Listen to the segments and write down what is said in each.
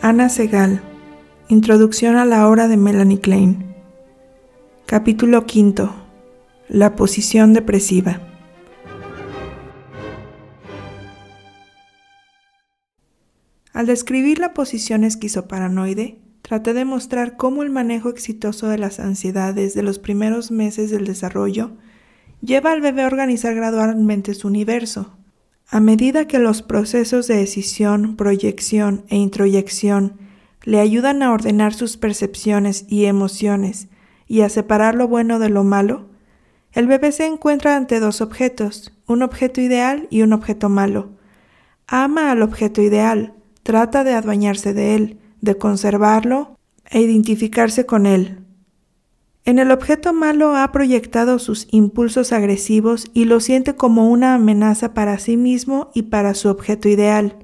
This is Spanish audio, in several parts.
Ana Segal Introducción a la obra de Melanie Klein Capítulo V La posición depresiva Al describir la posición esquizoparanoide, traté de mostrar cómo el manejo exitoso de las ansiedades de los primeros meses del desarrollo lleva al bebé a organizar gradualmente su universo. A medida que los procesos de decisión, proyección e introyección le ayudan a ordenar sus percepciones y emociones y a separar lo bueno de lo malo, el bebé se encuentra ante dos objetos, un objeto ideal y un objeto malo. Ama al objeto ideal, trata de adueñarse de él, de conservarlo e identificarse con él. En el objeto malo ha proyectado sus impulsos agresivos y lo siente como una amenaza para sí mismo y para su objeto ideal.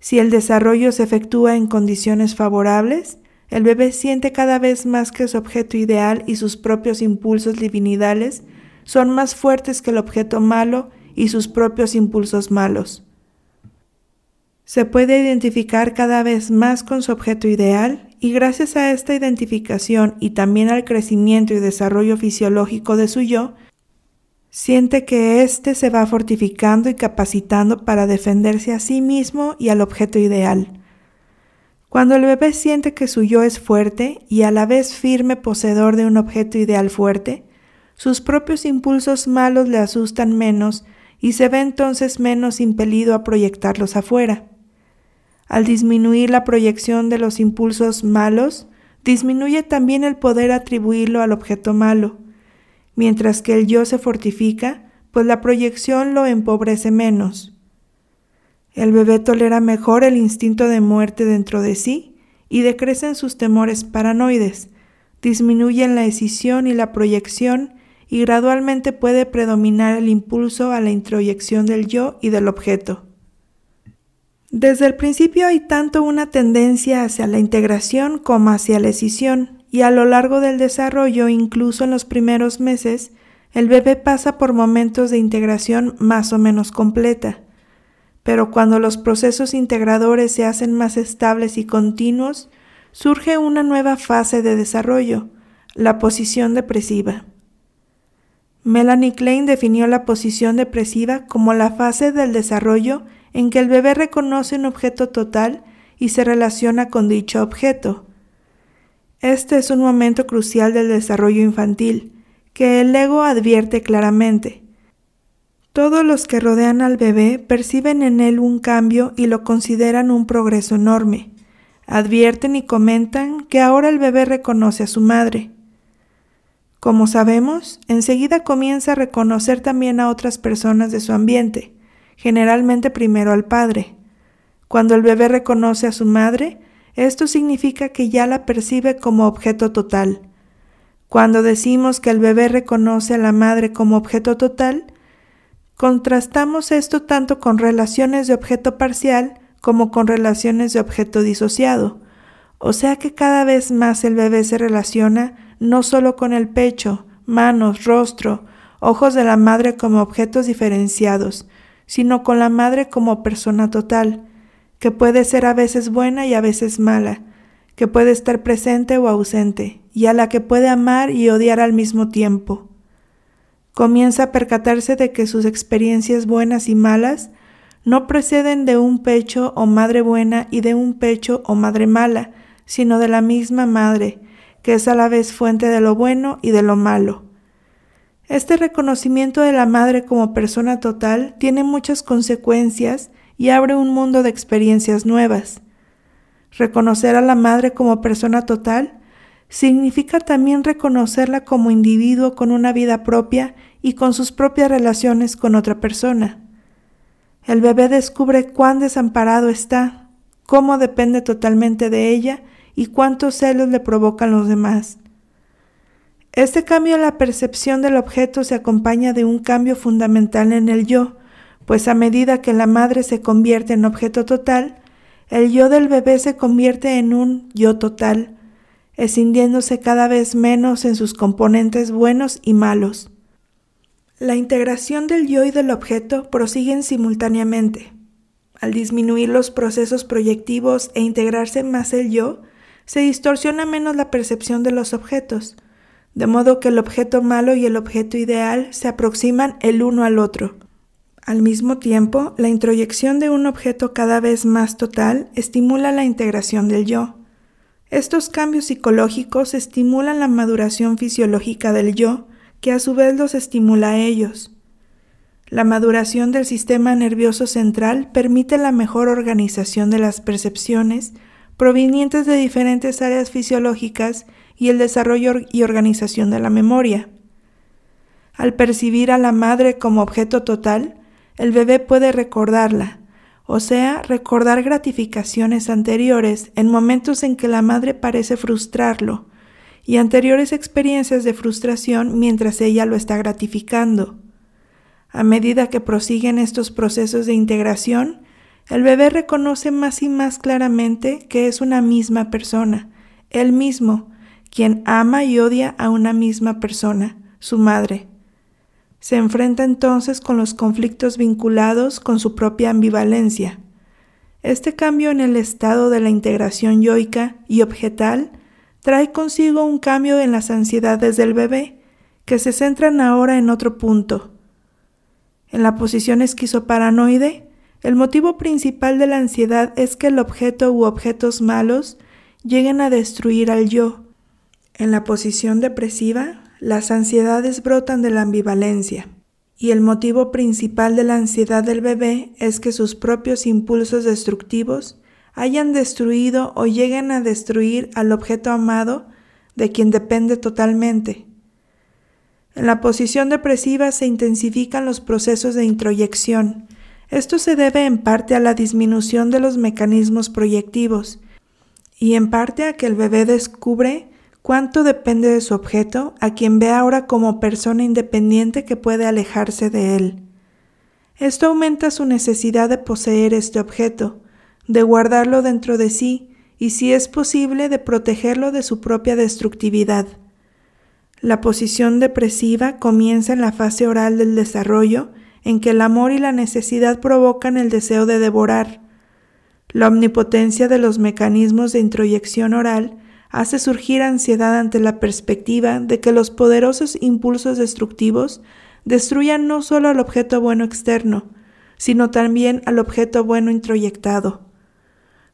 Si el desarrollo se efectúa en condiciones favorables, el bebé siente cada vez más que su objeto ideal y sus propios impulsos divinidales son más fuertes que el objeto malo y sus propios impulsos malos se puede identificar cada vez más con su objeto ideal y gracias a esta identificación y también al crecimiento y desarrollo fisiológico de su yo, siente que éste se va fortificando y capacitando para defenderse a sí mismo y al objeto ideal. Cuando el bebé siente que su yo es fuerte y a la vez firme poseedor de un objeto ideal fuerte, sus propios impulsos malos le asustan menos y se ve entonces menos impelido a proyectarlos afuera. Al disminuir la proyección de los impulsos malos, disminuye también el poder atribuirlo al objeto malo, mientras que el yo se fortifica, pues la proyección lo empobrece menos. El bebé tolera mejor el instinto de muerte dentro de sí y decrecen sus temores paranoides, disminuyen la escisión y la proyección y gradualmente puede predominar el impulso a la introyección del yo y del objeto. Desde el principio hay tanto una tendencia hacia la integración como hacia la escisión, y a lo largo del desarrollo, incluso en los primeros meses, el bebé pasa por momentos de integración más o menos completa. Pero cuando los procesos integradores se hacen más estables y continuos, surge una nueva fase de desarrollo, la posición depresiva. Melanie Klein definió la posición depresiva como la fase del desarrollo en que el bebé reconoce un objeto total y se relaciona con dicho objeto. Este es un momento crucial del desarrollo infantil, que el ego advierte claramente. Todos los que rodean al bebé perciben en él un cambio y lo consideran un progreso enorme. Advierten y comentan que ahora el bebé reconoce a su madre. Como sabemos, enseguida comienza a reconocer también a otras personas de su ambiente generalmente primero al padre. Cuando el bebé reconoce a su madre, esto significa que ya la percibe como objeto total. Cuando decimos que el bebé reconoce a la madre como objeto total, contrastamos esto tanto con relaciones de objeto parcial como con relaciones de objeto disociado, o sea que cada vez más el bebé se relaciona no solo con el pecho, manos, rostro, ojos de la madre como objetos diferenciados, sino con la madre como persona total, que puede ser a veces buena y a veces mala, que puede estar presente o ausente, y a la que puede amar y odiar al mismo tiempo. Comienza a percatarse de que sus experiencias buenas y malas no proceden de un pecho o madre buena y de un pecho o madre mala, sino de la misma madre, que es a la vez fuente de lo bueno y de lo malo. Este reconocimiento de la madre como persona total tiene muchas consecuencias y abre un mundo de experiencias nuevas. Reconocer a la madre como persona total significa también reconocerla como individuo con una vida propia y con sus propias relaciones con otra persona. El bebé descubre cuán desamparado está, cómo depende totalmente de ella y cuántos celos le provocan los demás. Este cambio en la percepción del objeto se acompaña de un cambio fundamental en el yo, pues a medida que la madre se convierte en objeto total, el yo del bebé se convierte en un yo total, escindiéndose cada vez menos en sus componentes buenos y malos. La integración del yo y del objeto prosiguen simultáneamente. Al disminuir los procesos proyectivos e integrarse más el yo, se distorsiona menos la percepción de los objetos, de modo que el objeto malo y el objeto ideal se aproximan el uno al otro. Al mismo tiempo, la introyección de un objeto cada vez más total estimula la integración del yo. Estos cambios psicológicos estimulan la maduración fisiológica del yo, que a su vez los estimula a ellos. La maduración del sistema nervioso central permite la mejor organización de las percepciones provenientes de diferentes áreas fisiológicas y el desarrollo y organización de la memoria. Al percibir a la madre como objeto total, el bebé puede recordarla, o sea, recordar gratificaciones anteriores en momentos en que la madre parece frustrarlo, y anteriores experiencias de frustración mientras ella lo está gratificando. A medida que prosiguen estos procesos de integración, el bebé reconoce más y más claramente que es una misma persona, él mismo, quien ama y odia a una misma persona, su madre. Se enfrenta entonces con los conflictos vinculados con su propia ambivalencia. Este cambio en el estado de la integración yoica y objetal trae consigo un cambio en las ansiedades del bebé, que se centran ahora en otro punto. En la posición esquizoparanoide, el motivo principal de la ansiedad es que el objeto u objetos malos lleguen a destruir al yo. En la posición depresiva, las ansiedades brotan de la ambivalencia, y el motivo principal de la ansiedad del bebé es que sus propios impulsos destructivos hayan destruido o lleguen a destruir al objeto amado de quien depende totalmente. En la posición depresiva se intensifican los procesos de introyección. Esto se debe en parte a la disminución de los mecanismos proyectivos y en parte a que el bebé descubre cuánto depende de su objeto, a quien ve ahora como persona independiente que puede alejarse de él. Esto aumenta su necesidad de poseer este objeto, de guardarlo dentro de sí y, si es posible, de protegerlo de su propia destructividad. La posición depresiva comienza en la fase oral del desarrollo, en que el amor y la necesidad provocan el deseo de devorar. La omnipotencia de los mecanismos de introyección oral hace surgir ansiedad ante la perspectiva de que los poderosos impulsos destructivos destruyan no solo al objeto bueno externo, sino también al objeto bueno introyectado.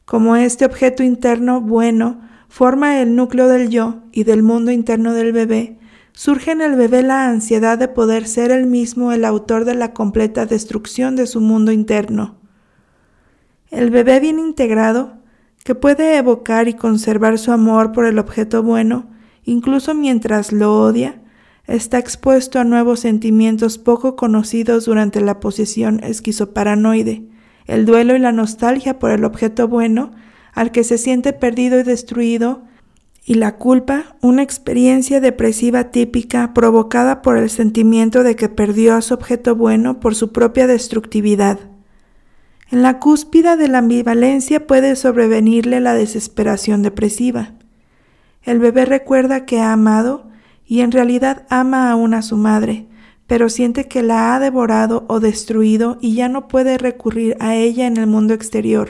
Como este objeto interno bueno forma el núcleo del yo y del mundo interno del bebé, surge en el bebé la ansiedad de poder ser él mismo el autor de la completa destrucción de su mundo interno. El bebé bien integrado, que puede evocar y conservar su amor por el objeto bueno, incluso mientras lo odia, está expuesto a nuevos sentimientos poco conocidos durante la posesión esquizoparanoide, el duelo y la nostalgia por el objeto bueno al que se siente perdido y destruido, y la culpa, una experiencia depresiva típica provocada por el sentimiento de que perdió a su objeto bueno por su propia destructividad. En la cúspida de la ambivalencia puede sobrevenirle la desesperación depresiva. El bebé recuerda que ha amado y en realidad ama aún a su madre, pero siente que la ha devorado o destruido y ya no puede recurrir a ella en el mundo exterior.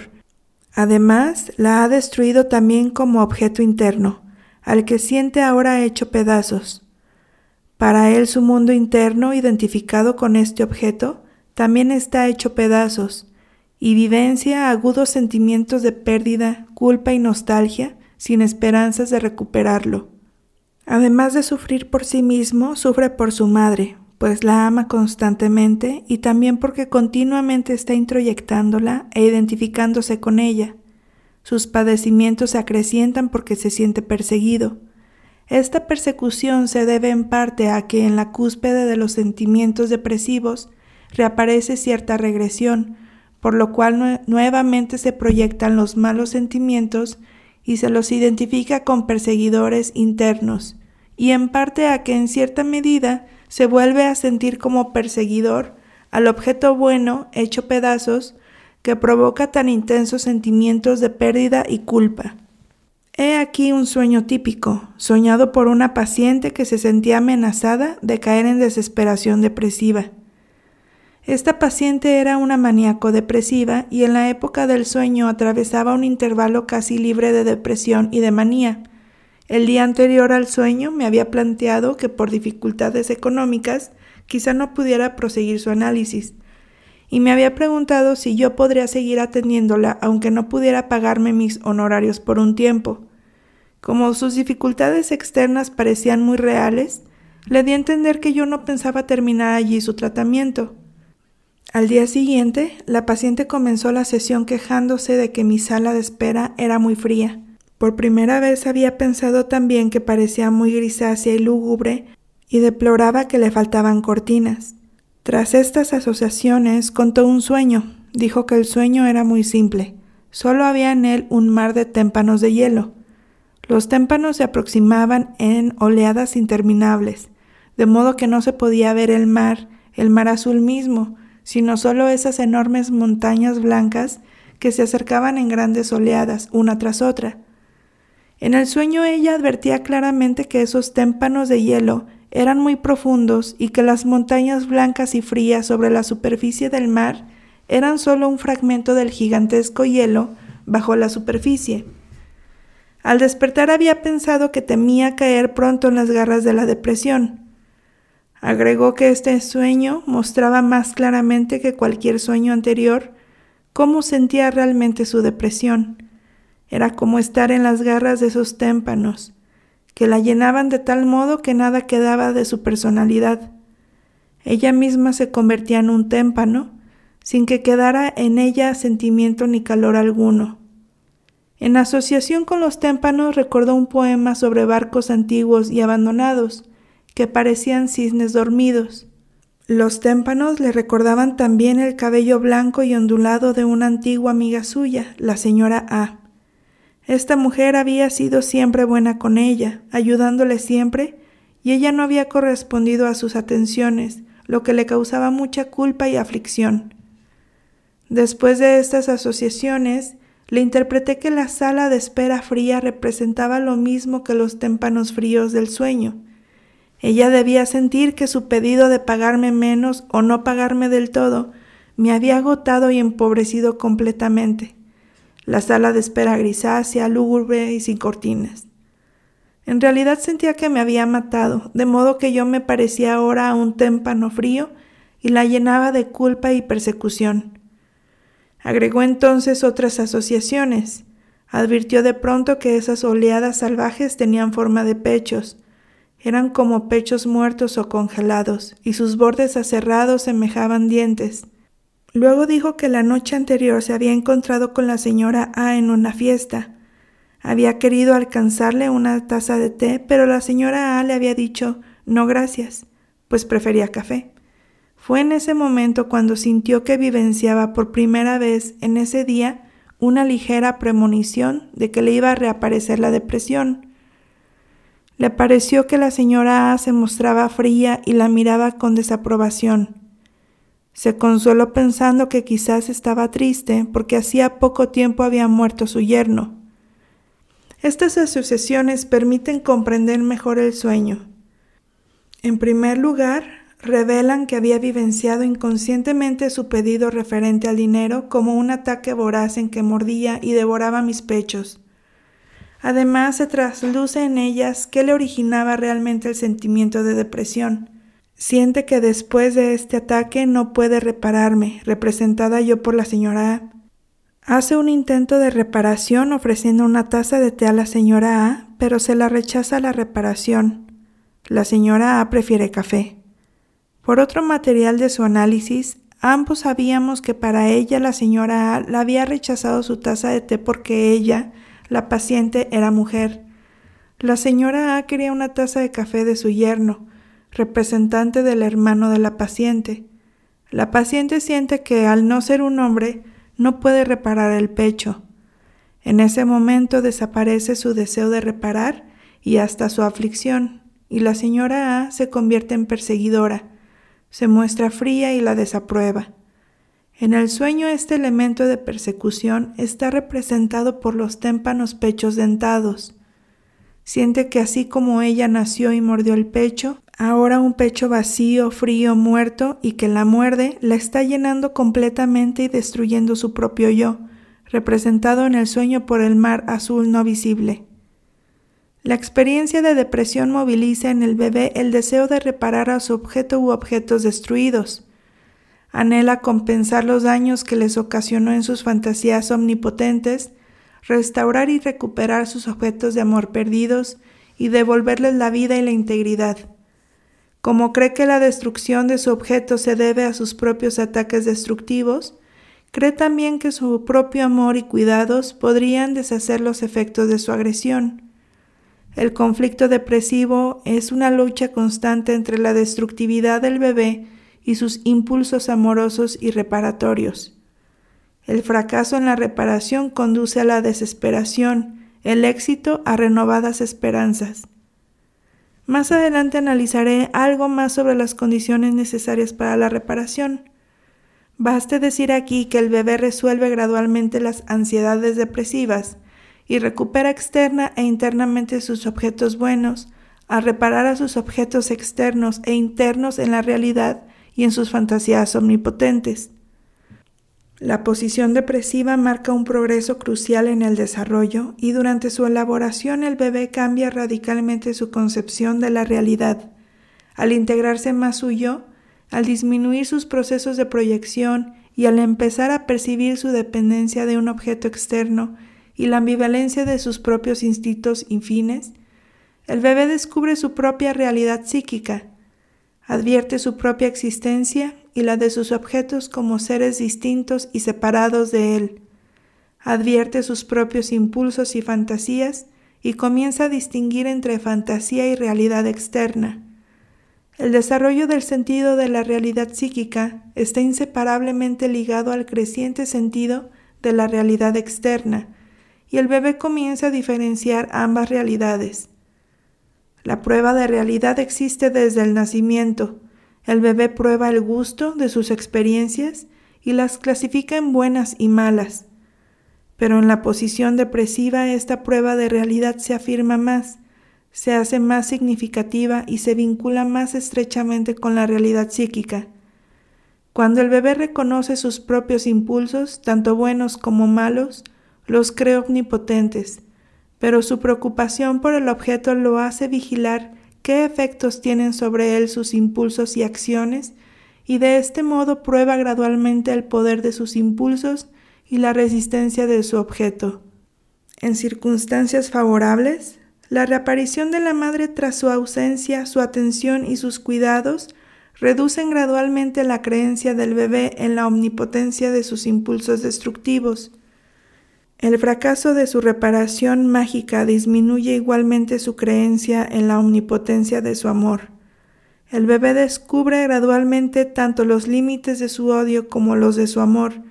Además, la ha destruido también como objeto interno, al que siente ahora hecho pedazos. Para él su mundo interno, identificado con este objeto, también está hecho pedazos, y vivencia agudos sentimientos de pérdida, culpa y nostalgia, sin esperanzas de recuperarlo. Además de sufrir por sí mismo, sufre por su madre, pues la ama constantemente y también porque continuamente está introyectándola e identificándose con ella. Sus padecimientos se acrecientan porque se siente perseguido. Esta persecución se debe en parte a que en la cúspide de los sentimientos depresivos reaparece cierta regresión, por lo cual nuevamente se proyectan los malos sentimientos y se los identifica con perseguidores internos, y en parte a que en cierta medida se vuelve a sentir como perseguidor al objeto bueno hecho pedazos que provoca tan intensos sentimientos de pérdida y culpa. He aquí un sueño típico, soñado por una paciente que se sentía amenazada de caer en desesperación depresiva. Esta paciente era una maníaco depresiva y en la época del sueño atravesaba un intervalo casi libre de depresión y de manía. El día anterior al sueño me había planteado que por dificultades económicas quizá no pudiera proseguir su análisis, y me había preguntado si yo podría seguir atendiéndola aunque no pudiera pagarme mis honorarios por un tiempo. Como sus dificultades externas parecían muy reales, le di a entender que yo no pensaba terminar allí su tratamiento. Al día siguiente, la paciente comenzó la sesión quejándose de que mi sala de espera era muy fría. Por primera vez había pensado también que parecía muy grisácea y lúgubre y deploraba que le faltaban cortinas. Tras estas asociaciones contó un sueño. Dijo que el sueño era muy simple. Solo había en él un mar de témpanos de hielo. Los témpanos se aproximaban en oleadas interminables, de modo que no se podía ver el mar, el mar azul mismo, sino solo esas enormes montañas blancas que se acercaban en grandes oleadas, una tras otra. En el sueño ella advertía claramente que esos témpanos de hielo eran muy profundos y que las montañas blancas y frías sobre la superficie del mar eran solo un fragmento del gigantesco hielo bajo la superficie. Al despertar había pensado que temía caer pronto en las garras de la depresión. Agregó que este sueño mostraba más claramente que cualquier sueño anterior cómo sentía realmente su depresión. Era como estar en las garras de esos témpanos, que la llenaban de tal modo que nada quedaba de su personalidad. Ella misma se convertía en un témpano, sin que quedara en ella sentimiento ni calor alguno. En asociación con los témpanos recordó un poema sobre barcos antiguos y abandonados, que parecían cisnes dormidos. Los témpanos le recordaban también el cabello blanco y ondulado de una antigua amiga suya, la señora A. Esta mujer había sido siempre buena con ella, ayudándole siempre, y ella no había correspondido a sus atenciones, lo que le causaba mucha culpa y aflicción. Después de estas asociaciones, le interpreté que la sala de espera fría representaba lo mismo que los témpanos fríos del sueño. Ella debía sentir que su pedido de pagarme menos o no pagarme del todo me había agotado y empobrecido completamente la sala de espera grisácea, lúgubre y sin cortinas. En realidad sentía que me había matado, de modo que yo me parecía ahora a un témpano frío y la llenaba de culpa y persecución. Agregó entonces otras asociaciones. Advirtió de pronto que esas oleadas salvajes tenían forma de pechos. Eran como pechos muertos o congelados, y sus bordes aserrados semejaban dientes. Luego dijo que la noche anterior se había encontrado con la señora A en una fiesta. Había querido alcanzarle una taza de té, pero la señora A le había dicho no gracias, pues prefería café. Fue en ese momento cuando sintió que vivenciaba por primera vez en ese día una ligera premonición de que le iba a reaparecer la depresión. Le pareció que la señora A se mostraba fría y la miraba con desaprobación. Se consoló pensando que quizás estaba triste porque hacía poco tiempo había muerto su yerno. Estas asociaciones permiten comprender mejor el sueño. En primer lugar, revelan que había vivenciado inconscientemente su pedido referente al dinero como un ataque voraz en que mordía y devoraba mis pechos. Además, se trasluce en ellas qué le originaba realmente el sentimiento de depresión. Siente que después de este ataque no puede repararme, representada yo por la señora A. Hace un intento de reparación ofreciendo una taza de té a la señora A, pero se la rechaza la reparación. La señora A prefiere café. Por otro material de su análisis, ambos sabíamos que para ella la señora A la había rechazado su taza de té porque ella, la paciente, era mujer. La señora A quería una taza de café de su yerno, representante del hermano de la paciente. La paciente siente que al no ser un hombre no puede reparar el pecho. En ese momento desaparece su deseo de reparar y hasta su aflicción, y la señora A se convierte en perseguidora, se muestra fría y la desaprueba. En el sueño este elemento de persecución está representado por los témpanos pechos dentados. Siente que así como ella nació y mordió el pecho, ahora un pecho vacío, frío, muerto y que la muerde, la está llenando completamente y destruyendo su propio yo, representado en el sueño por el mar azul no visible. La experiencia de depresión moviliza en el bebé el deseo de reparar a su objeto u objetos destruidos anhela compensar los daños que les ocasionó en sus fantasías omnipotentes, restaurar y recuperar sus objetos de amor perdidos y devolverles la vida y la integridad. Como cree que la destrucción de su objeto se debe a sus propios ataques destructivos, cree también que su propio amor y cuidados podrían deshacer los efectos de su agresión. El conflicto depresivo es una lucha constante entre la destructividad del bebé y sus impulsos amorosos y reparatorios. El fracaso en la reparación conduce a la desesperación, el éxito a renovadas esperanzas. Más adelante analizaré algo más sobre las condiciones necesarias para la reparación. Baste decir aquí que el bebé resuelve gradualmente las ansiedades depresivas y recupera externa e internamente sus objetos buenos, a reparar a sus objetos externos e internos en la realidad y en sus fantasías omnipotentes. La posición depresiva marca un progreso crucial en el desarrollo y durante su elaboración el bebé cambia radicalmente su concepción de la realidad. Al integrarse más su yo, al disminuir sus procesos de proyección y al empezar a percibir su dependencia de un objeto externo y la ambivalencia de sus propios instintos infines, el bebé descubre su propia realidad psíquica, advierte su propia existencia y la de sus objetos como seres distintos y separados de él, advierte sus propios impulsos y fantasías y comienza a distinguir entre fantasía y realidad externa. El desarrollo del sentido de la realidad psíquica está inseparablemente ligado al creciente sentido de la realidad externa, y el bebé comienza a diferenciar ambas realidades. La prueba de realidad existe desde el nacimiento. El bebé prueba el gusto de sus experiencias y las clasifica en buenas y malas. Pero en la posición depresiva esta prueba de realidad se afirma más, se hace más significativa y se vincula más estrechamente con la realidad psíquica. Cuando el bebé reconoce sus propios impulsos, tanto buenos como malos, los cree omnipotentes, pero su preocupación por el objeto lo hace vigilar qué efectos tienen sobre él sus impulsos y acciones, y de este modo prueba gradualmente el poder de sus impulsos y la resistencia de su objeto. En circunstancias favorables, la reaparición de la madre tras su ausencia, su atención y sus cuidados reducen gradualmente la creencia del bebé en la omnipotencia de sus impulsos destructivos, el fracaso de su reparación mágica disminuye igualmente su creencia en la omnipotencia de su amor. El bebé descubre gradualmente tanto los límites de su odio como los de su amor,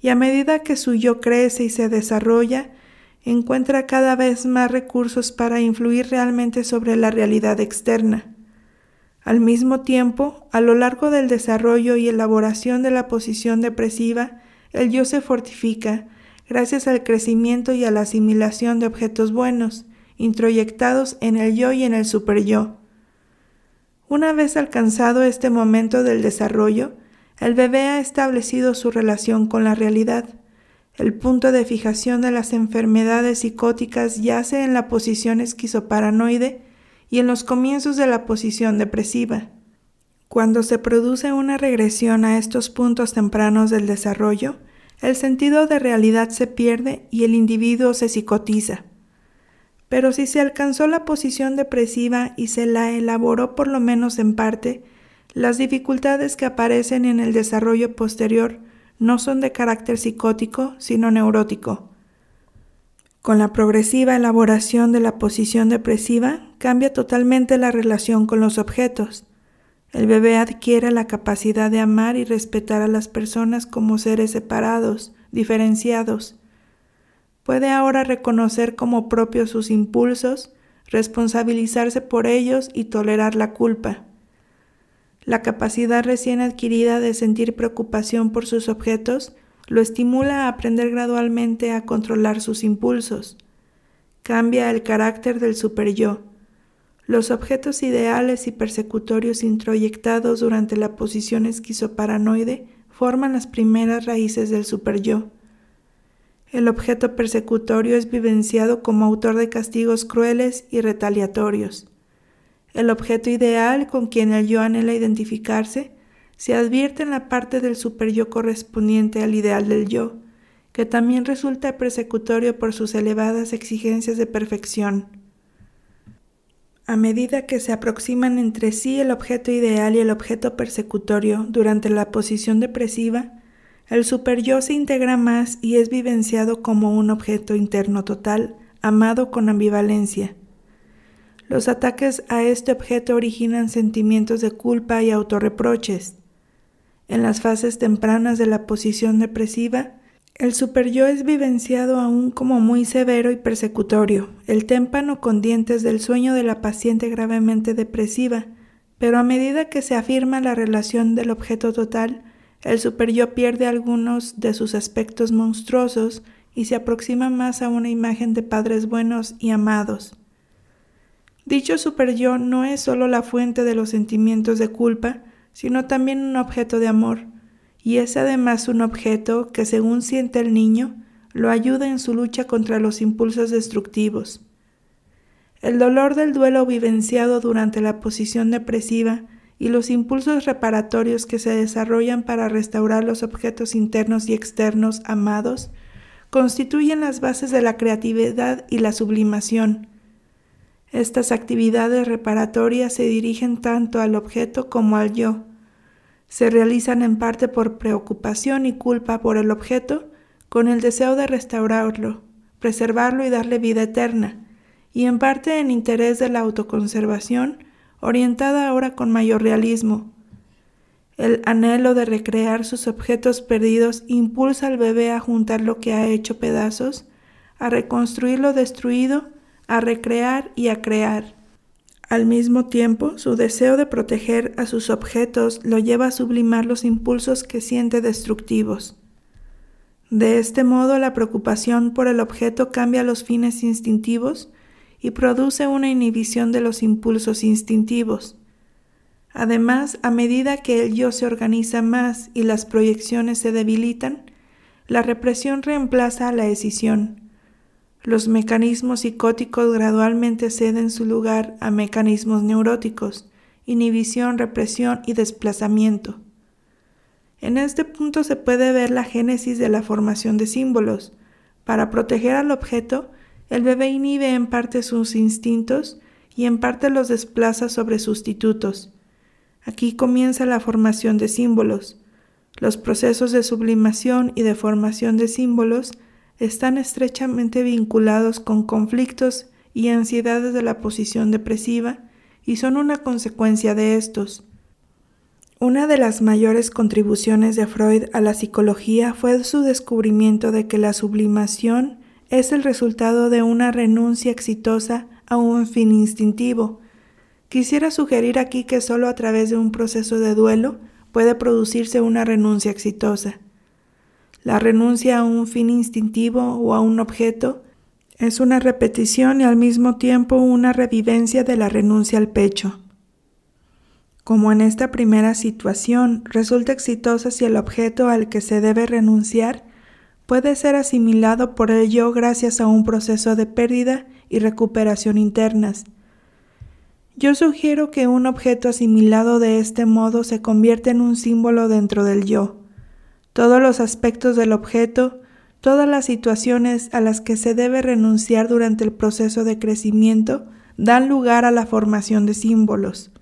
y a medida que su yo crece y se desarrolla, encuentra cada vez más recursos para influir realmente sobre la realidad externa. Al mismo tiempo, a lo largo del desarrollo y elaboración de la posición depresiva, el yo se fortifica, gracias al crecimiento y a la asimilación de objetos buenos, introyectados en el yo y en el superyo. Una vez alcanzado este momento del desarrollo, el bebé ha establecido su relación con la realidad. El punto de fijación de las enfermedades psicóticas yace en la posición esquizoparanoide y en los comienzos de la posición depresiva. Cuando se produce una regresión a estos puntos tempranos del desarrollo, el sentido de realidad se pierde y el individuo se psicotiza. Pero si se alcanzó la posición depresiva y se la elaboró por lo menos en parte, las dificultades que aparecen en el desarrollo posterior no son de carácter psicótico, sino neurótico. Con la progresiva elaboración de la posición depresiva, cambia totalmente la relación con los objetos. El bebé adquiere la capacidad de amar y respetar a las personas como seres separados, diferenciados. Puede ahora reconocer como propios sus impulsos, responsabilizarse por ellos y tolerar la culpa. La capacidad recién adquirida de sentir preocupación por sus objetos lo estimula a aprender gradualmente a controlar sus impulsos. Cambia el carácter del superyo. Los objetos ideales y persecutorios introyectados durante la posición esquizoparanoide forman las primeras raíces del superyo. El objeto persecutorio es vivenciado como autor de castigos crueles y retaliatorios. El objeto ideal con quien el yo anhela identificarse se advierte en la parte del superyo correspondiente al ideal del yo, que también resulta persecutorio por sus elevadas exigencias de perfección. A medida que se aproximan entre sí el objeto ideal y el objeto persecutorio durante la posición depresiva, el superyo se integra más y es vivenciado como un objeto interno total, amado con ambivalencia. Los ataques a este objeto originan sentimientos de culpa y autorreproches. En las fases tempranas de la posición depresiva, el superyo es vivenciado aún como muy severo y persecutorio, el témpano con dientes del sueño de la paciente gravemente depresiva, pero a medida que se afirma la relación del objeto total, el superyo pierde algunos de sus aspectos monstruosos y se aproxima más a una imagen de padres buenos y amados. Dicho superyo no es solo la fuente de los sentimientos de culpa, sino también un objeto de amor, y es además un objeto que según siente el niño, lo ayuda en su lucha contra los impulsos destructivos. El dolor del duelo vivenciado durante la posición depresiva y los impulsos reparatorios que se desarrollan para restaurar los objetos internos y externos amados constituyen las bases de la creatividad y la sublimación, estas actividades reparatorias se dirigen tanto al objeto como al yo. Se realizan en parte por preocupación y culpa por el objeto, con el deseo de restaurarlo, preservarlo y darle vida eterna, y en parte en interés de la autoconservación, orientada ahora con mayor realismo. El anhelo de recrear sus objetos perdidos impulsa al bebé a juntar lo que ha hecho pedazos, a reconstruir lo destruido a recrear y a crear. Al mismo tiempo, su deseo de proteger a sus objetos lo lleva a sublimar los impulsos que siente destructivos. De este modo, la preocupación por el objeto cambia los fines instintivos y produce una inhibición de los impulsos instintivos. Además, a medida que el yo se organiza más y las proyecciones se debilitan, la represión reemplaza a la decisión los mecanismos psicóticos gradualmente ceden su lugar a mecanismos neuróticos, inhibición, represión y desplazamiento. En este punto se puede ver la génesis de la formación de símbolos. Para proteger al objeto, el bebé inhibe en parte sus instintos y en parte los desplaza sobre sustitutos. Aquí comienza la formación de símbolos. Los procesos de sublimación y de formación de símbolos están estrechamente vinculados con conflictos y ansiedades de la posición depresiva y son una consecuencia de estos. Una de las mayores contribuciones de Freud a la psicología fue su descubrimiento de que la sublimación es el resultado de una renuncia exitosa a un fin instintivo. Quisiera sugerir aquí que solo a través de un proceso de duelo puede producirse una renuncia exitosa. La renuncia a un fin instintivo o a un objeto es una repetición y al mismo tiempo una revivencia de la renuncia al pecho. Como en esta primera situación resulta exitosa si el objeto al que se debe renunciar puede ser asimilado por el yo gracias a un proceso de pérdida y recuperación internas. Yo sugiero que un objeto asimilado de este modo se convierte en un símbolo dentro del yo todos los aspectos del objeto, todas las situaciones a las que se debe renunciar durante el proceso de crecimiento dan lugar a la formación de símbolos.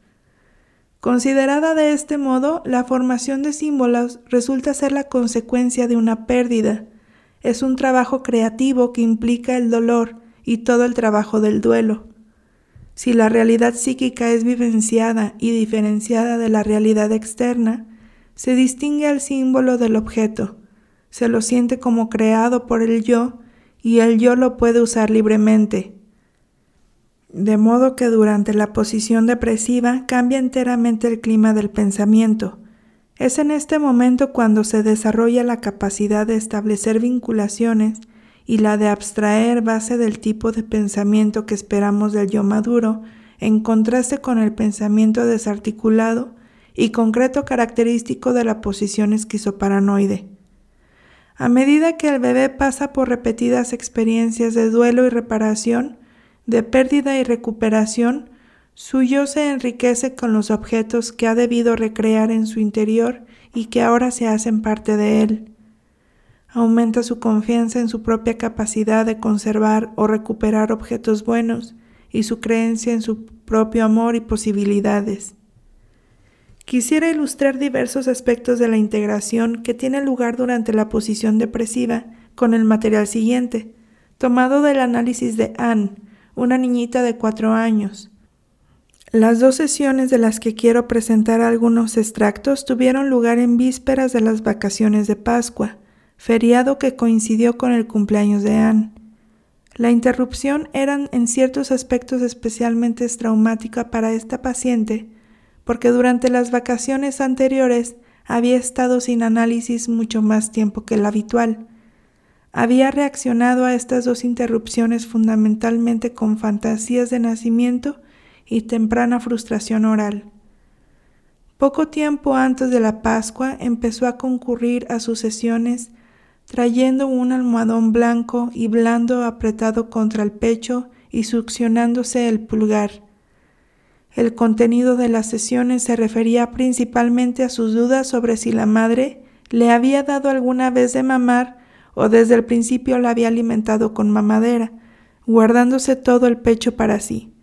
Considerada de este modo, la formación de símbolos resulta ser la consecuencia de una pérdida. Es un trabajo creativo que implica el dolor y todo el trabajo del duelo. Si la realidad psíquica es vivenciada y diferenciada de la realidad externa, se distingue al símbolo del objeto, se lo siente como creado por el yo y el yo lo puede usar libremente. de modo que durante la posición depresiva cambia enteramente el clima del pensamiento. Es en este momento cuando se desarrolla la capacidad de establecer vinculaciones y la de abstraer base del tipo de pensamiento que esperamos del yo maduro, en contraste con el pensamiento desarticulado y concreto característico de la posición esquizoparanoide. A medida que el bebé pasa por repetidas experiencias de duelo y reparación, de pérdida y recuperación, su yo se enriquece con los objetos que ha debido recrear en su interior y que ahora se hacen parte de él. Aumenta su confianza en su propia capacidad de conservar o recuperar objetos buenos y su creencia en su propio amor y posibilidades. Quisiera ilustrar diversos aspectos de la integración que tiene lugar durante la posición depresiva con el material siguiente, tomado del análisis de Anne, una niñita de cuatro años. Las dos sesiones de las que quiero presentar algunos extractos tuvieron lugar en vísperas de las vacaciones de Pascua, feriado que coincidió con el cumpleaños de Anne. La interrupción era en ciertos aspectos especialmente traumática para esta paciente, porque durante las vacaciones anteriores había estado sin análisis mucho más tiempo que el habitual, había reaccionado a estas dos interrupciones fundamentalmente con fantasías de nacimiento y temprana frustración oral. Poco tiempo antes de la Pascua empezó a concurrir a sus sesiones trayendo un almohadón blanco y blando apretado contra el pecho y succionándose el pulgar. El contenido de las sesiones se refería principalmente a sus dudas sobre si la madre le había dado alguna vez de mamar o desde el principio la había alimentado con mamadera, guardándose todo el pecho para sí.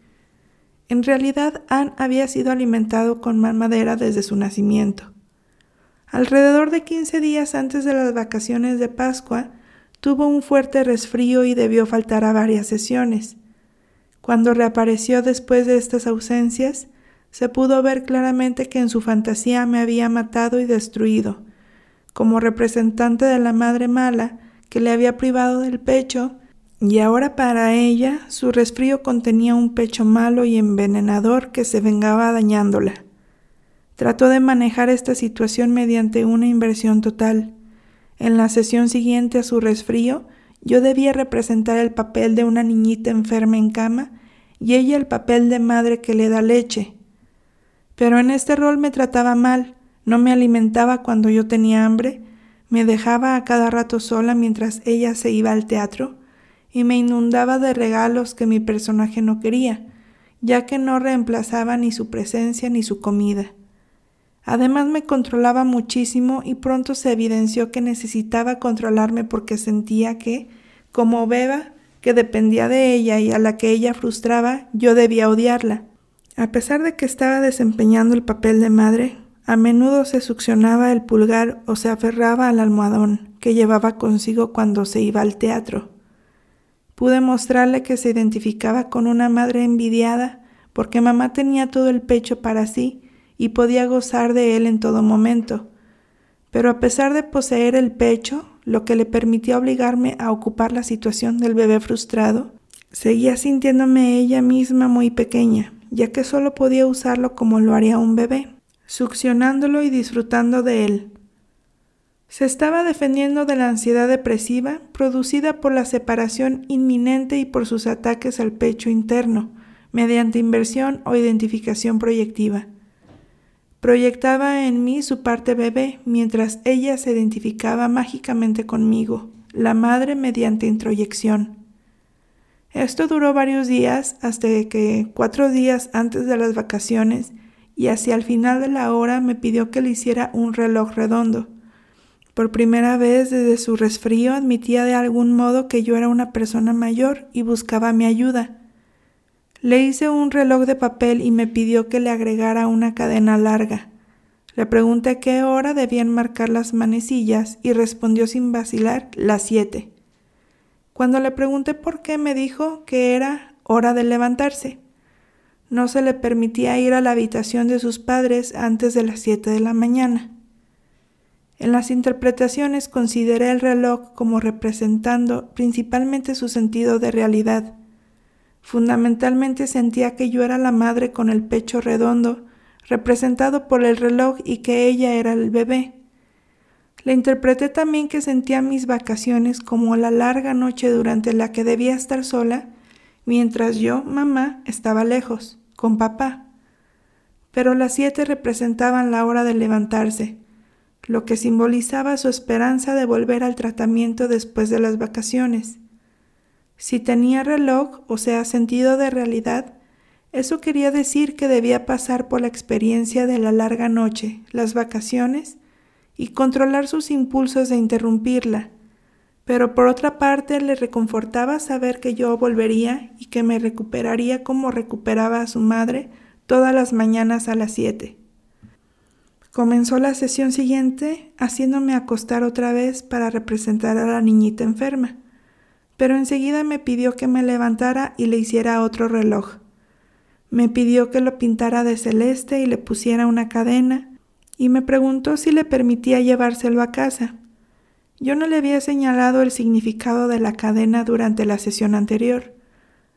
En realidad, Anne había sido alimentado con mamadera desde su nacimiento. Alrededor de quince días antes de las vacaciones de Pascua, tuvo un fuerte resfrío y debió faltar a varias sesiones. Cuando reapareció después de estas ausencias, se pudo ver claramente que en su fantasía me había matado y destruido. Como representante de la madre mala, que le había privado del pecho, y ahora para ella su resfrío contenía un pecho malo y envenenador que se vengaba dañándola. Trató de manejar esta situación mediante una inversión total. En la sesión siguiente a su resfrío, yo debía representar el papel de una niñita enferma en cama y ella el papel de madre que le da leche. Pero en este rol me trataba mal, no me alimentaba cuando yo tenía hambre, me dejaba a cada rato sola mientras ella se iba al teatro y me inundaba de regalos que mi personaje no quería, ya que no reemplazaba ni su presencia ni su comida. Además me controlaba muchísimo y pronto se evidenció que necesitaba controlarme porque sentía que, como Beba, que dependía de ella y a la que ella frustraba, yo debía odiarla. A pesar de que estaba desempeñando el papel de madre, a menudo se succionaba el pulgar o se aferraba al almohadón que llevaba consigo cuando se iba al teatro. Pude mostrarle que se identificaba con una madre envidiada porque mamá tenía todo el pecho para sí y podía gozar de él en todo momento. Pero a pesar de poseer el pecho, lo que le permitía obligarme a ocupar la situación del bebé frustrado, seguía sintiéndome ella misma muy pequeña, ya que solo podía usarlo como lo haría un bebé succionándolo y disfrutando de él. Se estaba defendiendo de la ansiedad depresiva producida por la separación inminente y por sus ataques al pecho interno, mediante inversión o identificación proyectiva. Proyectaba en mí su parte bebé mientras ella se identificaba mágicamente conmigo, la madre mediante introyección. Esto duró varios días hasta que, cuatro días antes de las vacaciones, y hacia el final de la hora me pidió que le hiciera un reloj redondo. Por primera vez desde su resfrío admitía de algún modo que yo era una persona mayor y buscaba mi ayuda. Le hice un reloj de papel y me pidió que le agregara una cadena larga. Le pregunté qué hora debían marcar las manecillas y respondió sin vacilar las siete. Cuando le pregunté por qué me dijo que era hora de levantarse no se le permitía ir a la habitación de sus padres antes de las siete de la mañana. En las interpretaciones consideré el reloj como representando principalmente su sentido de realidad. Fundamentalmente sentía que yo era la madre con el pecho redondo, representado por el reloj y que ella era el bebé. Le interpreté también que sentía mis vacaciones como la larga noche durante la que debía estar sola, mientras yo, mamá, estaba lejos, con papá. Pero las siete representaban la hora de levantarse, lo que simbolizaba su esperanza de volver al tratamiento después de las vacaciones. Si tenía reloj, o sea, sentido de realidad, eso quería decir que debía pasar por la experiencia de la larga noche, las vacaciones, y controlar sus impulsos de interrumpirla. Pero por otra parte le reconfortaba saber que yo volvería y que me recuperaría como recuperaba a su madre todas las mañanas a las siete. Comenzó la sesión siguiente haciéndome acostar otra vez para representar a la niñita enferma, pero enseguida me pidió que me levantara y le hiciera otro reloj. Me pidió que lo pintara de celeste y le pusiera una cadena, y me preguntó si le permitía llevárselo a casa. Yo no le había señalado el significado de la cadena durante la sesión anterior.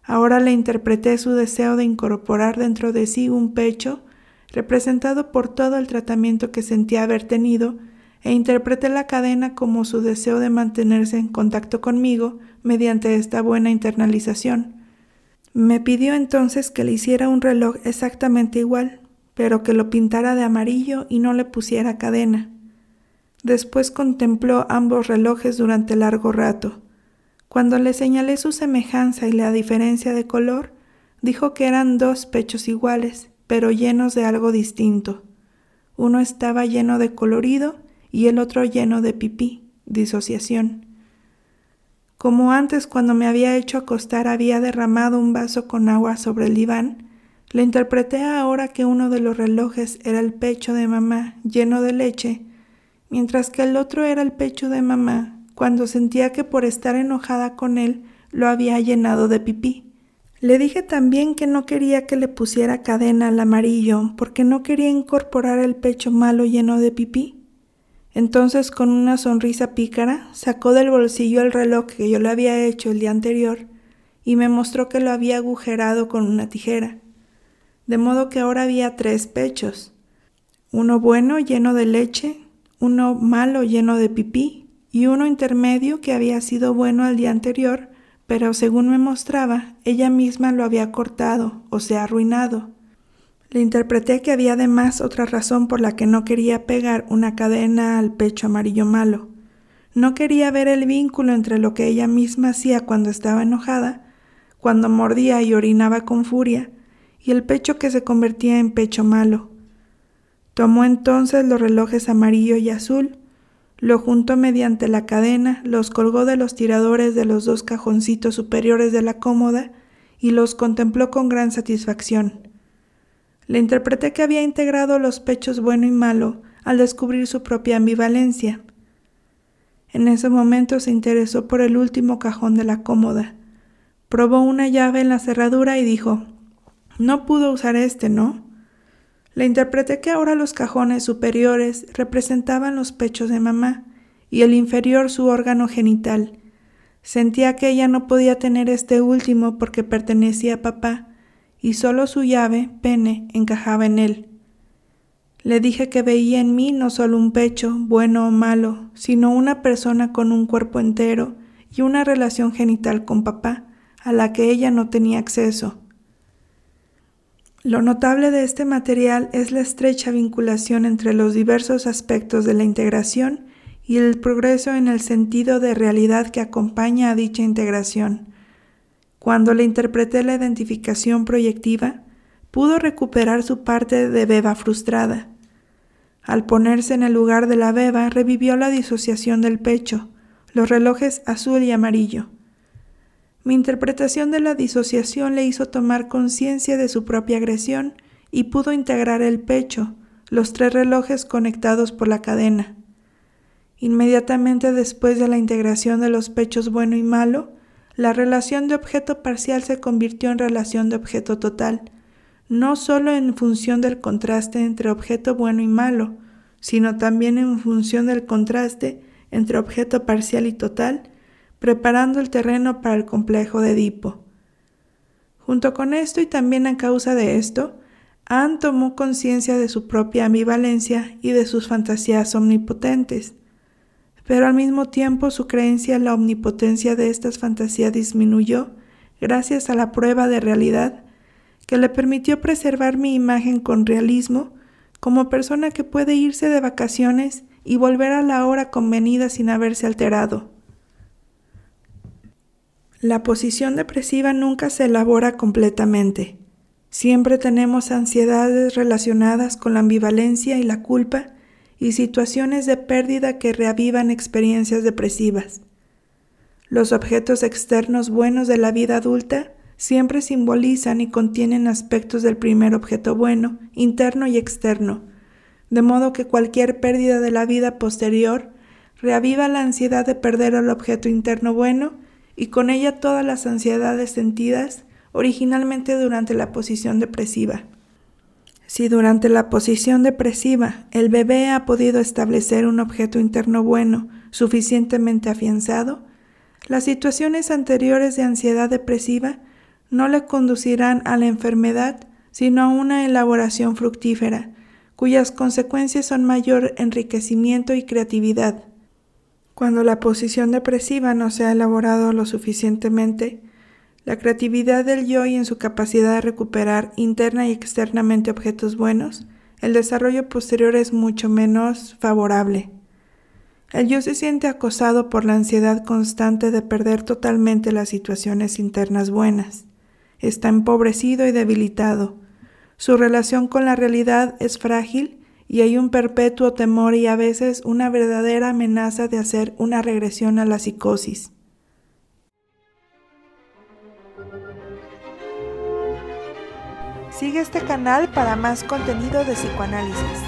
Ahora le interpreté su deseo de incorporar dentro de sí un pecho representado por todo el tratamiento que sentía haber tenido, e interpreté la cadena como su deseo de mantenerse en contacto conmigo mediante esta buena internalización. Me pidió entonces que le hiciera un reloj exactamente igual, pero que lo pintara de amarillo y no le pusiera cadena. Después contempló ambos relojes durante largo rato. Cuando le señalé su semejanza y la diferencia de color, dijo que eran dos pechos iguales, pero llenos de algo distinto. Uno estaba lleno de colorido y el otro lleno de pipí, disociación. Como antes cuando me había hecho acostar había derramado un vaso con agua sobre el diván, le interpreté ahora que uno de los relojes era el pecho de mamá lleno de leche, mientras que el otro era el pecho de mamá cuando sentía que por estar enojada con él lo había llenado de pipí. Le dije también que no quería que le pusiera cadena al amarillo porque no quería incorporar el pecho malo lleno de pipí. Entonces, con una sonrisa pícara, sacó del bolsillo el reloj que yo le había hecho el día anterior y me mostró que lo había agujerado con una tijera. De modo que ahora había tres pechos, uno bueno lleno de leche, uno malo lleno de pipí y uno intermedio que había sido bueno al día anterior, pero según me mostraba, ella misma lo había cortado, o sea, arruinado. Le interpreté que había además otra razón por la que no quería pegar una cadena al pecho amarillo malo. No quería ver el vínculo entre lo que ella misma hacía cuando estaba enojada, cuando mordía y orinaba con furia, y el pecho que se convertía en pecho malo. Tomó entonces los relojes amarillo y azul, lo juntó mediante la cadena, los colgó de los tiradores de los dos cajoncitos superiores de la cómoda y los contempló con gran satisfacción. Le interpreté que había integrado los pechos bueno y malo al descubrir su propia ambivalencia. En ese momento se interesó por el último cajón de la cómoda. Probó una llave en la cerradura y dijo No pudo usar este, ¿no? Le interpreté que ahora los cajones superiores representaban los pechos de mamá y el inferior su órgano genital. Sentía que ella no podía tener este último porque pertenecía a papá y solo su llave, pene, encajaba en él. Le dije que veía en mí no solo un pecho, bueno o malo, sino una persona con un cuerpo entero y una relación genital con papá, a la que ella no tenía acceso. Lo notable de este material es la estrecha vinculación entre los diversos aspectos de la integración y el progreso en el sentido de realidad que acompaña a dicha integración. Cuando le interpreté la identificación proyectiva, pudo recuperar su parte de beba frustrada. Al ponerse en el lugar de la beba, revivió la disociación del pecho, los relojes azul y amarillo. Mi interpretación de la disociación le hizo tomar conciencia de su propia agresión y pudo integrar el pecho, los tres relojes conectados por la cadena. Inmediatamente después de la integración de los pechos bueno y malo, la relación de objeto parcial se convirtió en relación de objeto total, no solo en función del contraste entre objeto bueno y malo, sino también en función del contraste entre objeto parcial y total, preparando el terreno para el complejo de Edipo. Junto con esto y también a causa de esto, Anne tomó conciencia de su propia ambivalencia y de sus fantasías omnipotentes. Pero al mismo tiempo su creencia en la omnipotencia de estas fantasías disminuyó gracias a la prueba de realidad que le permitió preservar mi imagen con realismo como persona que puede irse de vacaciones y volver a la hora convenida sin haberse alterado. La posición depresiva nunca se elabora completamente. Siempre tenemos ansiedades relacionadas con la ambivalencia y la culpa y situaciones de pérdida que reavivan experiencias depresivas. Los objetos externos buenos de la vida adulta siempre simbolizan y contienen aspectos del primer objeto bueno, interno y externo, de modo que cualquier pérdida de la vida posterior reaviva la ansiedad de perder el objeto interno bueno y con ella todas las ansiedades sentidas originalmente durante la posición depresiva. Si durante la posición depresiva el bebé ha podido establecer un objeto interno bueno suficientemente afianzado, las situaciones anteriores de ansiedad depresiva no le conducirán a la enfermedad, sino a una elaboración fructífera, cuyas consecuencias son mayor enriquecimiento y creatividad. Cuando la posición depresiva no se ha elaborado lo suficientemente, la creatividad del yo y en su capacidad de recuperar interna y externamente objetos buenos, el desarrollo posterior es mucho menos favorable. El yo se siente acosado por la ansiedad constante de perder totalmente las situaciones internas buenas. Está empobrecido y debilitado. Su relación con la realidad es frágil y hay un perpetuo temor y a veces una verdadera amenaza de hacer una regresión a la psicosis. Sigue este canal para más contenido de psicoanálisis.